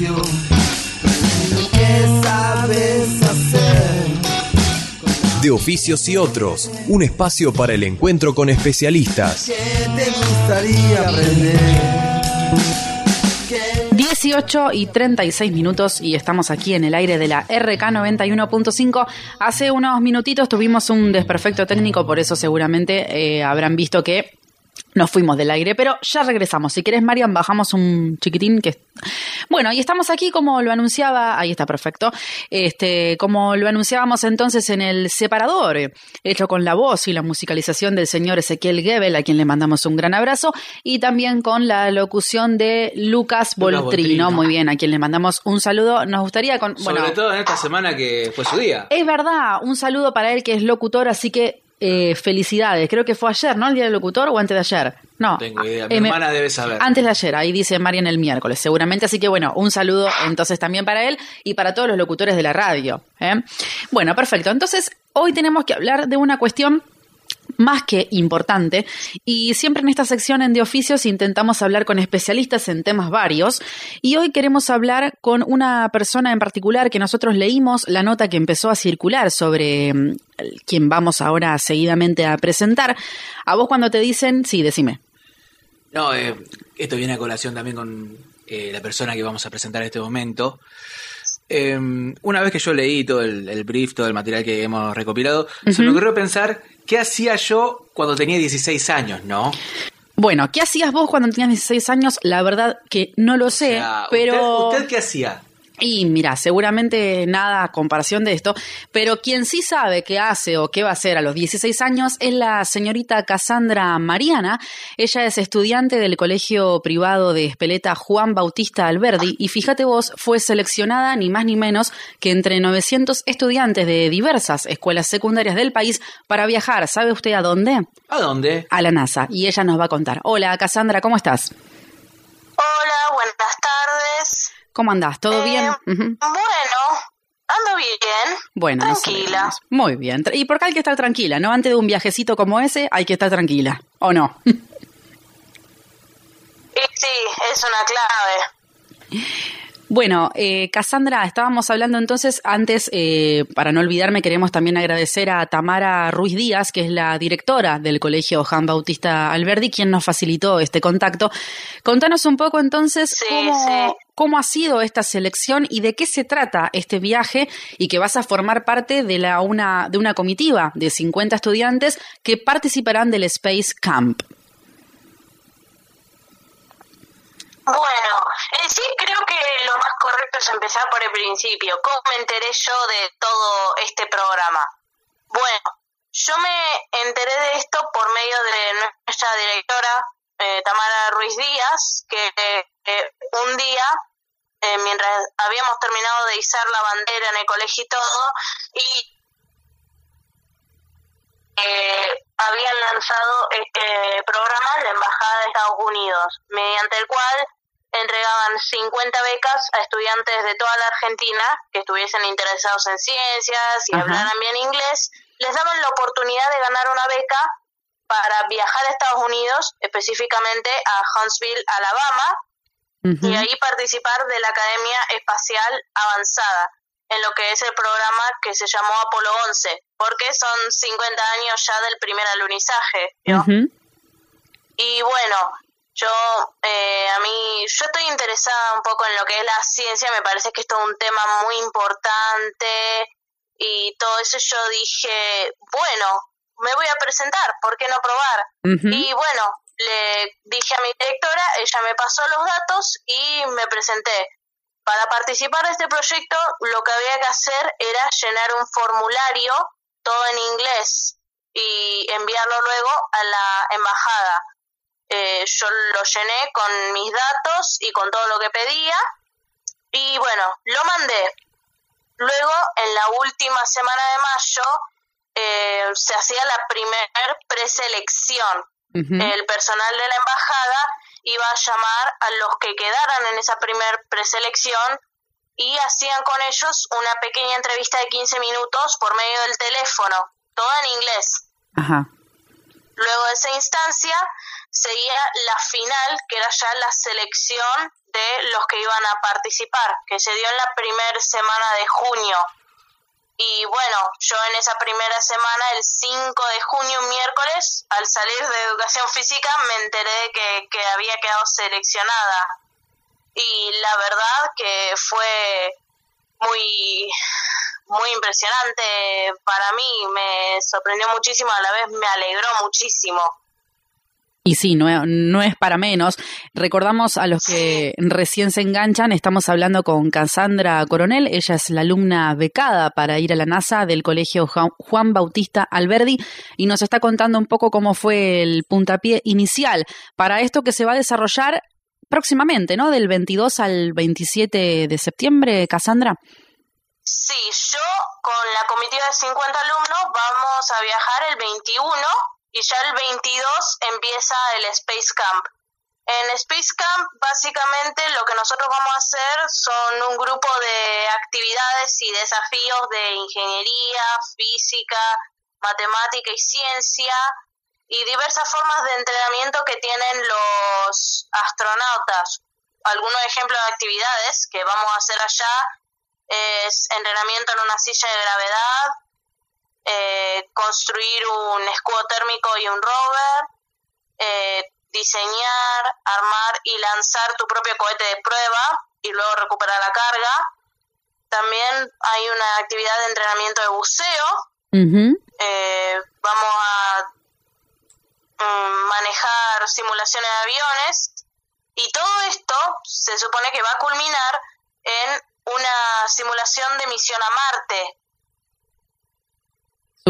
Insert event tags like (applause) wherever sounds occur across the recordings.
oficio. ¿Qué sabes hacer? De oficios y otros, un espacio para el encuentro con especialistas. ¿Qué te gustaría aprender? 18 y 36 minutos y estamos aquí en el aire de la RK 91.5. Hace unos minutitos tuvimos un desperfecto técnico, por eso seguramente eh, habrán visto que nos fuimos del aire, pero ya regresamos. Si quieres, Marian, bajamos un chiquitín que... Bueno, y estamos aquí como lo anunciaba, ahí está perfecto, este, como lo anunciábamos entonces en el separador, hecho con la voz y la musicalización del señor Ezequiel Gebel, a quien le mandamos un gran abrazo, y también con la locución de Lucas Voltrino, muy bien, a quien le mandamos un saludo. Nos gustaría con... Sobre todo en esta semana que fue su día. Es verdad, un saludo para él que es locutor, así que eh, felicidades. Creo que fue ayer, ¿no? El día del locutor o antes de ayer. No. Tengo idea. Mi hermana debe saber. Antes de ayer, ahí dice Marian el miércoles, seguramente. Así que bueno, un saludo entonces también para él y para todos los locutores de la radio. ¿eh? Bueno, perfecto. Entonces, hoy tenemos que hablar de una cuestión más que importante. Y siempre en esta sección en De Oficios intentamos hablar con especialistas en temas varios. Y hoy queremos hablar con una persona en particular que nosotros leímos la nota que empezó a circular sobre mm, quien vamos ahora seguidamente a presentar. A vos cuando te dicen, sí, decime. No, eh, esto viene a colación también con eh, la persona que vamos a presentar en este momento. Em, una vez que yo leí todo el, brief, todo el material que hemos recopilado, se me ocurrió pensar qué hacía yo cuando tenía 16 años, ¿no? Bueno, ¿qué hacías vos cuando tenías 16 años? La verdad que no lo sé, pero... ¿Usted qué hacía? Y mira, seguramente nada a comparación de esto, pero quien sí sabe qué hace o qué va a hacer a los 16 años es la señorita Cassandra Mariana. Ella es estudiante del colegio privado de Espeleta Juan Bautista Alberdi y fíjate vos, fue seleccionada ni más ni menos que entre 900 estudiantes de diversas escuelas secundarias del país para viajar. ¿Sabe usted a dónde? ¿A dónde? A la NASA. Y ella nos va a contar. Hola, Cassandra, ¿cómo estás? Hola, buenas tardes. ¿Cómo andás? ¿Todo bien? Eh, bueno, ando bien. Bueno, tranquila. Muy bien. Y por qué hay que estar tranquila, ¿no? Antes de un viajecito como ese, hay que estar tranquila, ¿o no? (laughs) sí, es una clave. Bueno, eh, Cassandra, estábamos hablando entonces, antes, eh, para no olvidarme, queremos también agradecer a Tamara Ruiz Díaz, que es la directora del Colegio Juan Bautista Alberdi, quien nos facilitó este contacto. Contanos un poco entonces cómo, cómo ha sido esta selección y de qué se trata este viaje y que vas a formar parte de, la, una, de una comitiva de 50 estudiantes que participarán del Space Camp. Bueno, en sí creo que lo más correcto es empezar por el principio. ¿Cómo me enteré yo de todo este programa? Bueno, yo me enteré de esto por medio de nuestra directora, eh, Tamara Ruiz Díaz, que un día, eh, mientras habíamos terminado de izar la bandera en el colegio y todo, y eh, habían lanzado este programa en la Embajada de Estados Unidos, mediante el cual entregaban 50 becas a estudiantes de toda la Argentina que estuviesen interesados en ciencias y hablaran bien inglés, les daban la oportunidad de ganar una beca para viajar a Estados Unidos, específicamente a Huntsville, Alabama, y ahí participar de la Academia Espacial Avanzada, en lo que es el programa que se llamó Apolo 11, porque son 50 años ya del primer alunizaje. Y bueno, yo, eh, a mí, yo estoy interesada un poco en lo que es la ciencia, me parece que esto es un tema muy importante y todo eso yo dije, bueno, me voy a presentar, ¿por qué no probar? Y bueno, le dije a mi directora, ella me pasó los datos y me presenté. Para participar de este proyecto, lo que había que hacer era llenar un formulario, todo en inglés, y enviarlo luego a la embajada. Eh, yo lo llené con mis datos y con todo lo que pedía y bueno, lo mandé. Luego, en la última semana de mayo, eh, se hacía la primer preselección. El personal de la embajada iba a llamar a los que quedaran en esa primer preselección y hacían con ellos una pequeña entrevista de 15 minutos por medio del teléfono, todo en inglés. Luego de esa instancia seguía la final, que era ya la selección de los que iban a participar, que se dio en la primera semana de junio. Y bueno, yo en esa primera semana, el 5 de junio, miércoles, al salir de educación física, me enteré que, que había quedado seleccionada. Y la verdad que fue muy, muy impresionante para mí, me sorprendió muchísimo, a la vez me alegró muchísimo. Y sí, no, no es para menos. Recordamos a los que recién se enganchan, estamos hablando con Cassandra Coronel, ella es la alumna becada para ir a la NASA del Colegio Juan Bautista Alberdi y nos está contando un poco cómo fue el puntapié inicial para esto que se va a desarrollar próximamente, ¿no? Del 22 al 27 de septiembre, Cassandra. Sí, yo con la comitiva de 50 alumnos vamos a viajar el 21 y ya el 22 empieza el Space Camp. En Space Camp básicamente lo que nosotros vamos a hacer son un grupo de actividades y desafíos de ingeniería, física, matemática y ciencia y diversas formas de entrenamiento que tienen los astronautas. Algunos ejemplos de actividades que vamos a hacer allá es entrenamiento en una silla de gravedad, eh, construir un escudo térmico y un rover, eh, diseñar, armar y lanzar tu propio cohete de prueba y luego recuperar la carga. También hay una actividad de entrenamiento de buceo. Eh, vamos a mm, manejar simulaciones de aviones y todo esto se supone que va a culminar en una simulación de misión a Marte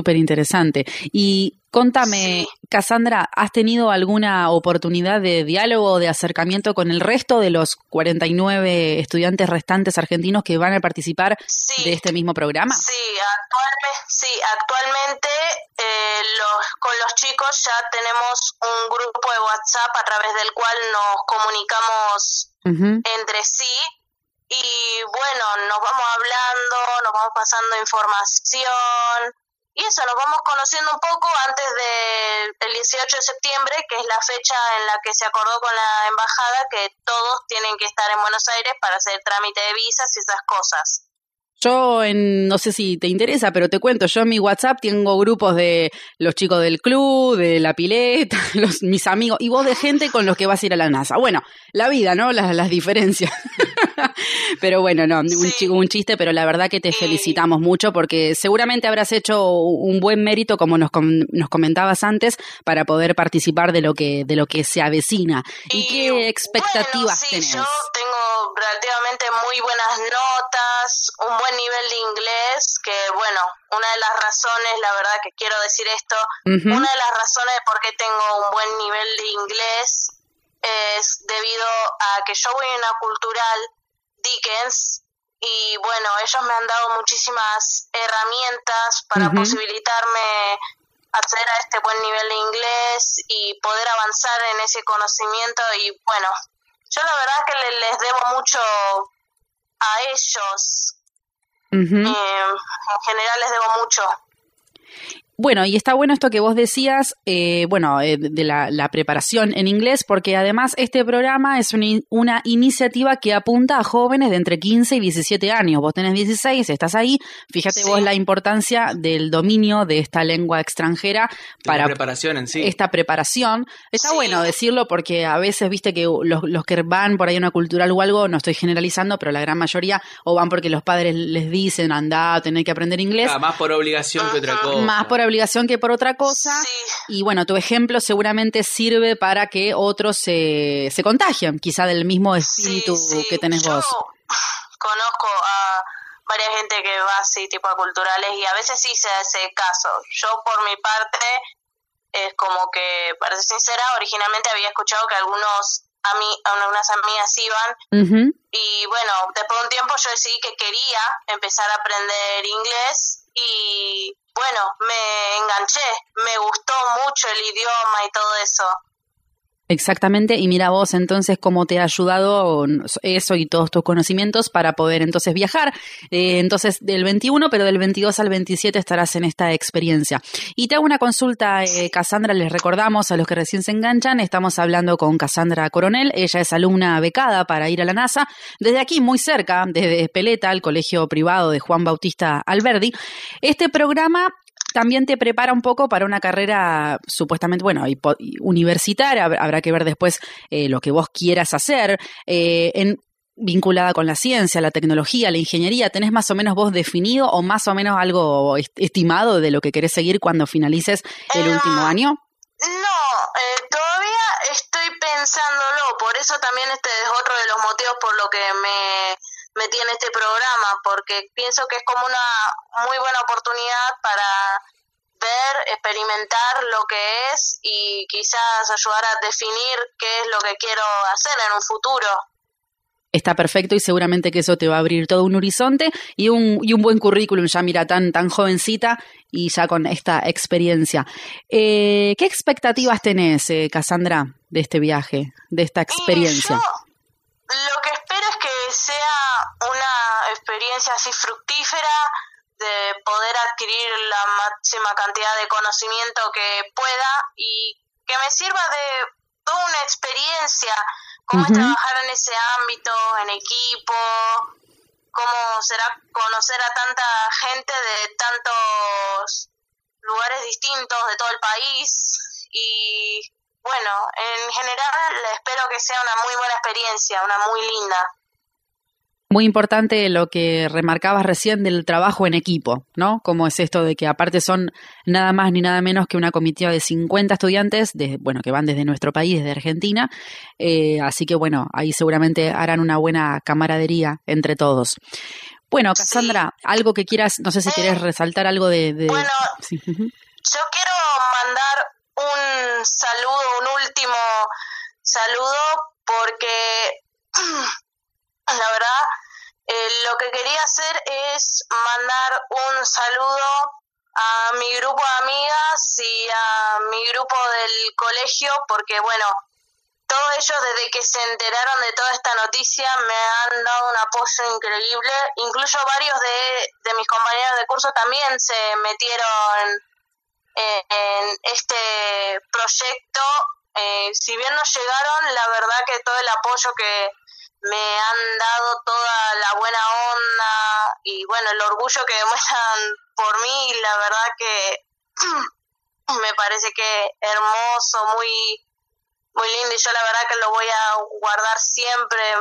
Súper interesante. Y contame, Cassandra, ¿has tenido alguna oportunidad de diálogo, de acercamiento con el resto de los 49 estudiantes restantes argentinos que van a participar de este mismo programa? Sí, actualmente, sí, actualmente eh, los, con los chicos ya tenemos un grupo de WhatsApp a través del cual nos comunicamos entre sí y bueno, nos vamos hablando, nos vamos pasando información y eso, nos vamos conociendo un poco antes del 18 de septiembre, que es la fecha en la que se acordó con la embajada que todos tienen que estar en Buenos Aires para hacer trámite de visas y esas cosas. Yo, en, no sé si te interesa, pero te cuento, yo en mi WhatsApp tengo grupos de los chicos del club, de la pileta, (laughs) los, mis amigos, y vos de gente con los que vas a ir a la NASA. Bueno, la vida, ¿no? Las, las diferencias. (laughs) pero bueno, no, un, un, chiste, pero la verdad que te felicitamos mucho porque seguramente habrás hecho un buen mérito, como nos, nos comentabas antes, para poder participar de lo que, de lo que se avecina. ¿Y, qué expectativas tenés? Yo tengo muy buenas notas, un buen nivel de inglés, que bueno, una de las razones, la verdad que quiero decir esto, una de las razones de por qué tengo un buen nivel de inglés es debido a que yo voy a una cultural Dickens y bueno, ellos me han dado muchísimas herramientas para posibilitarme acceder a este buen nivel de inglés y poder avanzar en ese conocimiento y bueno, yo la verdad que les debo mucho a ellos. Eh, en general les debo mucho. Bueno, y está bueno esto que vos decías, eh, bueno, eh, de la, preparación en inglés, porque además este programa es una, iniciativa que apunta a jóvenes de entre 15 y 17 años. Vos tenés 16, estás ahí. Fíjate vos la importancia del dominio de esta lengua extranjera para preparación en sí. esta preparación. Está bueno decirlo porque a veces, viste que los, los que van por ahí a una cultural o algo, no estoy generalizando, pero la gran mayoría o van porque los padres les dicen, anda, tener que aprender inglés. más por obligación que otra cosa. Más por obligación que por otra cosa. Y bueno, tu ejemplo seguramente sirve para que otros se, se contagien, quizá del mismo espíritu que tenés vos. (sighs) Conozco a varias gente que va así, tipo a culturales, y a veces sí se hace caso. Yo, por mi parte, es como que, para ser sincera, originalmente había escuchado que algunos a mí, algunas amigas iban y bueno, después de un tiempo yo decidí que quería empezar a aprender inglés y bueno, me enganché, me gustó mucho el idioma y todo eso. Exactamente, y mira vos entonces cómo te ha ayudado eso y todos tus conocimientos para poder entonces viajar. Eh, entonces, del 21, pero del 22 al 27 estarás en esta experiencia. Y te hago una consulta, eh, Cassandra, les recordamos a los que recién se enganchan, estamos hablando con Cassandra Coronel, ella es alumna becada para ir a la NASA, desde aquí muy cerca, desde Peleta, el colegio privado de Juan Bautista Alberdi. Este programa también te prepara un poco para una carrera supuestamente, bueno, universitaria, habrá que ver después eh, lo que vos quieras hacer, eh, en, vinculada con la ciencia, la tecnología, la ingeniería, ¿tenés más o menos vos definido o más o menos algo estimado de lo que querés seguir cuando finalices el em, último año? No, eh, todavía estoy pensándolo, por eso también este es otro de los motivos por lo que me metí en este programa porque pienso que es como una muy buena oportunidad para ver, experimentar lo que es y quizás ayudar a definir qué es lo que quiero hacer en un futuro. Está perfecto y seguramente que eso te va a abrir todo un horizonte y un, y un buen currículum, ya mira, tan, tan jovencita y ya con esta experiencia. Eh, ¿Qué expectativas tenés, eh, Cassandra, de este viaje, de esta experiencia? lo que experiencia así fructífera de poder adquirir la máxima cantidad de conocimiento que pueda y que me sirva de toda una experiencia, cómo es trabajar en ese ámbito, en equipo, cómo será conocer a tanta gente de tantos lugares distintos de todo el país. Y bueno, en general espero que sea una muy buena experiencia, una muy linda. Muy importante lo que remarcabas recién del trabajo en equipo, ¿no? Como es esto de que aparte son nada más ni nada menos que una comitiva de 50 estudiantes, de, bueno, que van desde nuestro país, desde Argentina, eh, así que bueno, ahí seguramente harán una buena camaradería entre todos. Bueno, Cassandra, algo que quieras, no sé si quieres eh, resaltar algo de... Bueno, yo quiero mandar un saludo, un último saludo, porque (clears throat) la verdad eh, lo que quería hacer es mandar un saludo a mi grupo de amigas y a mi grupo del colegio, porque bueno, todos ellos desde que se enteraron de toda esta noticia me han dado un apoyo increíble, incluso varios de, de mis compañeros de curso también se metieron en este proyecto. Eh, si bien no llegaron, la verdad que todo el apoyo que me han dado, toda la buena onda y bueno, el orgullo que (laughs) demuestran por mí, la verdad que (clears throat) me parece que hermoso, muy muy lindo y yo la verdad que lo voy a guardar siempre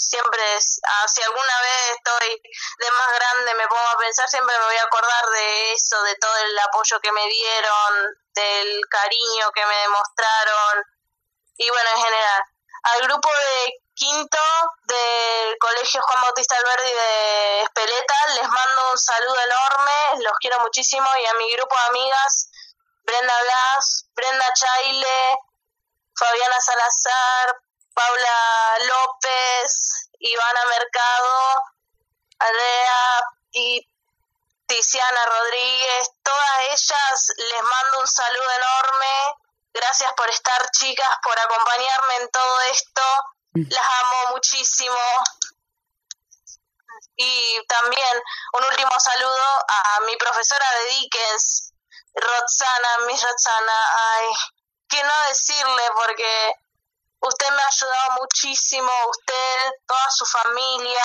siempre, ah, si alguna vez estoy de más grande, me pongo a pensar, siempre me voy a acordar de eso, de todo el apoyo que me dieron, del cariño que me demostraron, y bueno, en general. Al grupo de quinto del Colegio Juan Bautista Alberdi de Espeleta, les mando un saludo enorme, los quiero muchísimo, y a mi grupo de amigas, Brenda Blas, Brenda Chaile, Fabiana Salazar, Paula López, Ivana Mercado, Andrea y Tiziana Rodríguez, todas ellas les mando un saludo enorme. Gracias por estar, chicas, por acompañarme en todo esto. Las amo muchísimo. Y también un último saludo a mi profesora de Dickens, Roxana, mi Roxana. Ay, qué no decirle porque Usted me ha ayudado muchísimo, usted, toda su familia,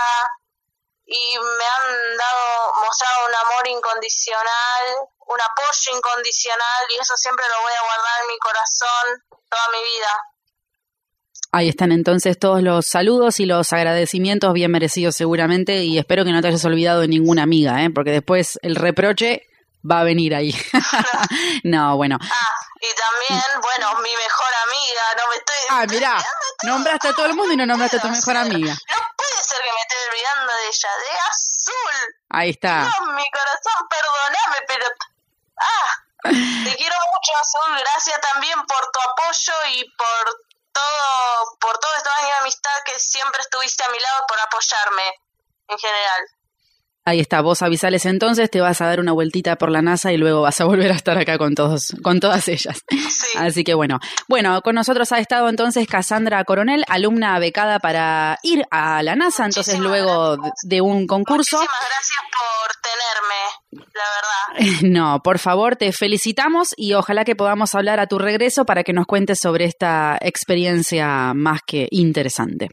y me han dado, mostrado un amor incondicional, un apoyo incondicional, y eso siempre lo voy a guardar en mi corazón toda mi vida. Ahí están entonces todos los saludos y los agradecimientos bien merecidos seguramente y espero que no te hayas olvidado de ninguna amiga, ¿eh? porque después el reproche va a venir ahí. (laughs) no, bueno. Ah, y también, bueno, mi mejor amiga, no me estoy... Ah, mirá, nombraste a todo el mundo y no nombraste a tu mejor amiga. No puede ser que me esté olvidando de ella, de azul. Ahí está. No, mi corazón, perdóname, pero... Ah, te quiero mucho, Azul. Gracias también por tu apoyo y por todo, por todos estos años de amistad que siempre estuviste a mi lado por apoyarme en general. Ahí está, vos avisales entonces, te vas a dar una vueltita por la NASA y luego vas a (laughs) volver a estar acá con todos, con todas ellas. Sí. Así que bueno, bueno, con nosotros ha estado entonces Cassandra Coronel, alumna becada para ir a la NASA, entonces Muchísimas luego de- de un concurso. Muchísimas gracias por tenerme, la verdad. (laughs) No, por favor, te felicitamos y ojalá que podamos hablar a tu regreso para que nos cuentes sobre esta experiencia más que interesante.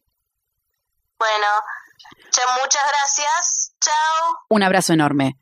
Bueno, muchas gracias. Chao. Un abrazo enorme.